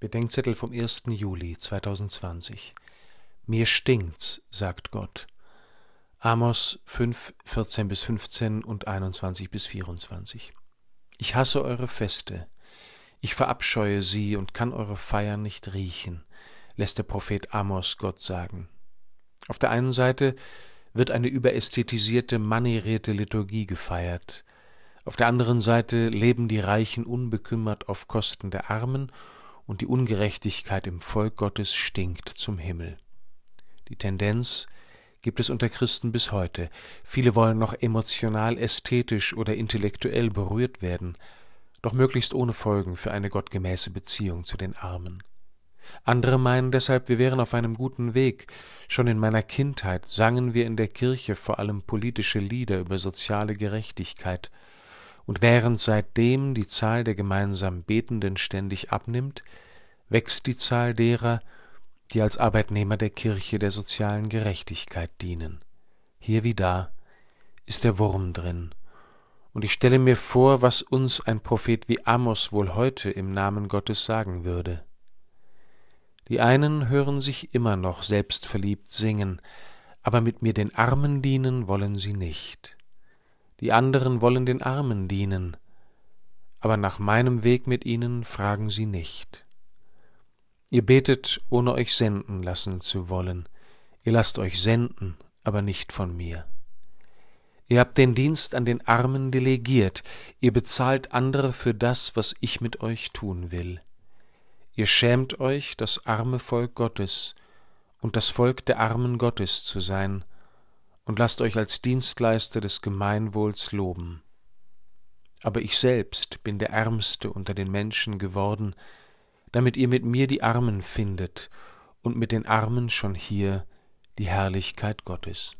Bedenkzettel vom 1. Juli 2020. Mir stinkt's, sagt Gott. Amos 5, 14 bis 15 und 21 bis 24. Ich hasse eure Feste. Ich verabscheue sie und kann eure Feiern nicht riechen, lässt der Prophet Amos Gott sagen. Auf der einen Seite wird eine überästhetisierte, manierierte Liturgie gefeiert. Auf der anderen Seite leben die Reichen unbekümmert auf Kosten der Armen und die Ungerechtigkeit im Volk Gottes stinkt zum Himmel. Die Tendenz gibt es unter Christen bis heute. Viele wollen noch emotional, ästhetisch oder intellektuell berührt werden, doch möglichst ohne Folgen für eine gottgemäße Beziehung zu den Armen. Andere meinen deshalb, wir wären auf einem guten Weg. Schon in meiner Kindheit sangen wir in der Kirche vor allem politische Lieder über soziale Gerechtigkeit, und während seitdem die Zahl der gemeinsam Betenden ständig abnimmt, wächst die Zahl derer, die als Arbeitnehmer der Kirche der sozialen Gerechtigkeit dienen. Hier wie da ist der Wurm drin. Und ich stelle mir vor, was uns ein Prophet wie Amos wohl heute im Namen Gottes sagen würde. Die einen hören sich immer noch selbstverliebt singen, aber mit mir den Armen dienen wollen sie nicht die anderen wollen den Armen dienen, aber nach meinem Weg mit ihnen fragen sie nicht. Ihr betet, ohne euch senden lassen zu wollen, ihr lasst euch senden, aber nicht von mir. Ihr habt den Dienst an den Armen delegiert, ihr bezahlt andere für das, was ich mit euch tun will. Ihr schämt euch, das arme Volk Gottes und das Volk der Armen Gottes zu sein, und lasst euch als Dienstleister des Gemeinwohls loben. Aber ich selbst bin der Ärmste unter den Menschen geworden, damit ihr mit mir die Armen findet und mit den Armen schon hier die Herrlichkeit Gottes.